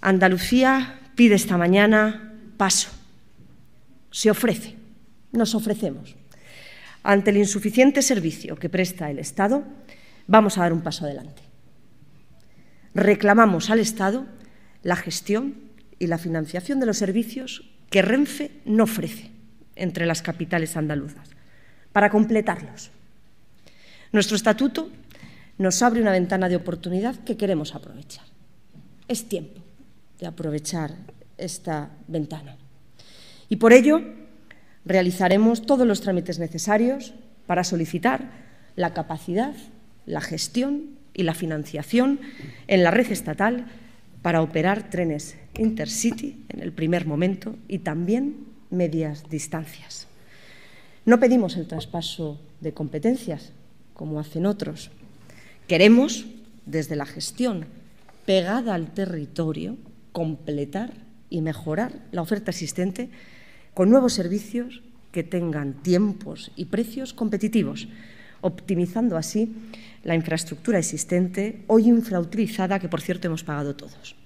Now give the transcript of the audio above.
Andalucía pide esta mañana paso. Se ofrece, nos ofrecemos. Ante el insuficiente servicio que presta el Estado, vamos a dar un paso adelante. Reclamamos al Estado la gestión y la financiación de los servicios que Renfe no ofrece entre las capitales andaluzas, para completarlos. Nuestro estatuto nos abre una ventana de oportunidad que queremos aprovechar. Es tiempo de aprovechar esta ventana. Y por ello realizaremos todos los trámites necesarios para solicitar la capacidad, la gestión y la financiación en la red estatal para operar trenes intercity en el primer momento y también medias distancias. No pedimos el traspaso de competencias, como hacen otros. Queremos, desde la gestión pegada al territorio, completar y mejorar la oferta existente con nuevos servicios que tengan tiempos y precios competitivos, optimizando así la infraestructura existente, hoy infrautilizada, que por cierto hemos pagado todos.